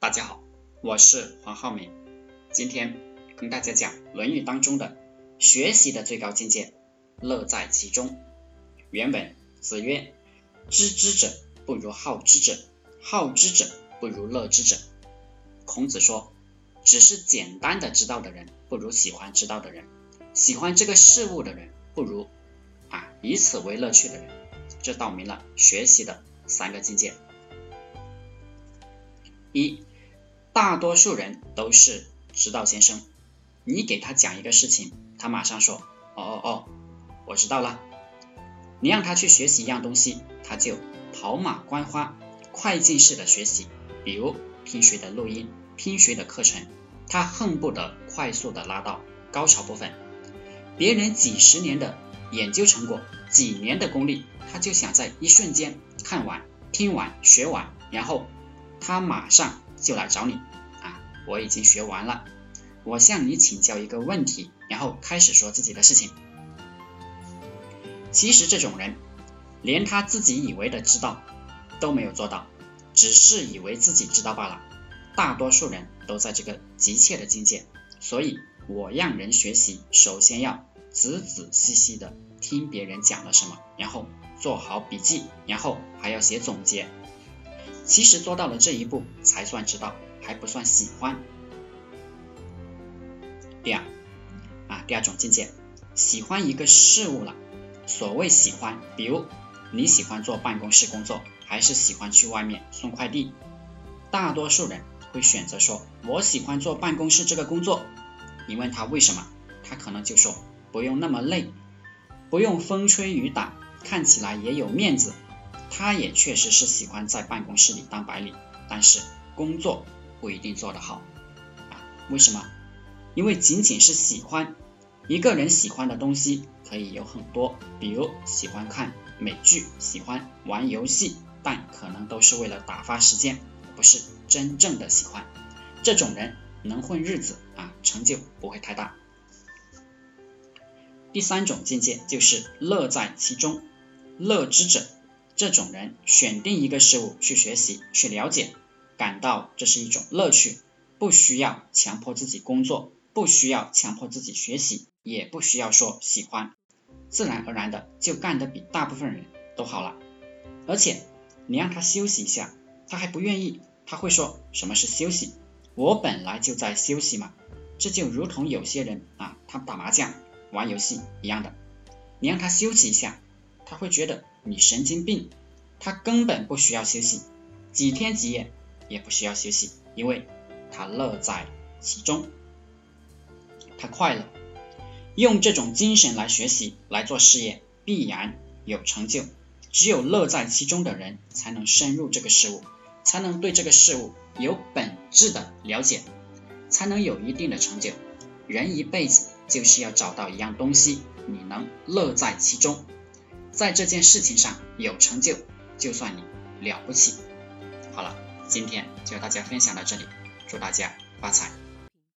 大家好，我是黄浩明，今天跟大家讲《论语》当中的学习的最高境界，乐在其中。原文子曰：“知之者不如好之者，好之者不如乐之者。”孔子说，只是简单的知道的人，不如喜欢知道的人；喜欢这个事物的人，不如啊以此为乐趣的人。这道明了学习的三个境界。一大多数人都是知道先生，你给他讲一个事情，他马上说哦哦哦，我知道了。你让他去学习一样东西，他就跑马观花，快进式的学习。比如听谁的录音，听谁的课程，他恨不得快速的拉到高潮部分。别人几十年的研究成果，几年的功力，他就想在一瞬间看完、听完、学完，然后他马上。就来找你啊！我已经学完了，我向你请教一个问题，然后开始说自己的事情。其实这种人连他自己以为的知道都没有做到，只是以为自己知道罢了。大多数人都在这个急切的境界，所以我让人学习，首先要仔仔细细的听别人讲了什么，然后做好笔记，然后还要写总结。其实做到了这一步才算知道，还不算喜欢。第二啊，第二种境界，喜欢一个事物了。所谓喜欢，比如你喜欢做办公室工作，还是喜欢去外面送快递？大多数人会选择说，我喜欢做办公室这个工作。你问他为什么，他可能就说，不用那么累，不用风吹雨打，看起来也有面子。他也确实是喜欢在办公室里当白领，但是工作不一定做得好啊？为什么？因为仅仅是喜欢一个人喜欢的东西可以有很多，比如喜欢看美剧，喜欢玩游戏，但可能都是为了打发时间，不是真正的喜欢。这种人能混日子啊，成就不会太大。第三种境界就是乐在其中，乐之者。这种人选定一个事物去学习、去了解，感到这是一种乐趣，不需要强迫自己工作，不需要强迫自己学习，也不需要说喜欢，自然而然的就干得比大部分人都好了。而且你让他休息一下，他还不愿意，他会说什么是休息？我本来就在休息嘛。这就如同有些人啊，他打麻将、玩游戏一样的，你让他休息一下，他会觉得。你神经病，他根本不需要休息，几天几夜也不需要休息，因为他乐在其中，他快乐。用这种精神来学习来做事业，必然有成就。只有乐在其中的人，才能深入这个事物，才能对这个事物有本质的了解，才能有一定的成就。人一辈子就是要找到一样东西，你能乐在其中。在这件事情上有成就，就算你了不起。好了，今天就和大家分享到这里，祝大家发财。